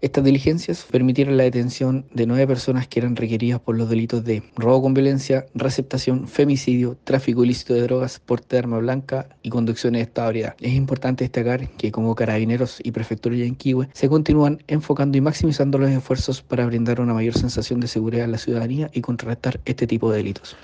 Estas diligencias permitieron la detención de nueve personas que eran requeridas por los delitos de robo con violencia, receptación, femicidio, tráfico ilícito de drogas, porte de arma blanca y conducción de estado de Es importante destacar que como carabineros y prefectura de Yanquihue se continúan enfocando y maximizando los esfuerzos para brindar una mayor sensación de seguridad a la ciudadanía y contrarrestar este tipo de delitos.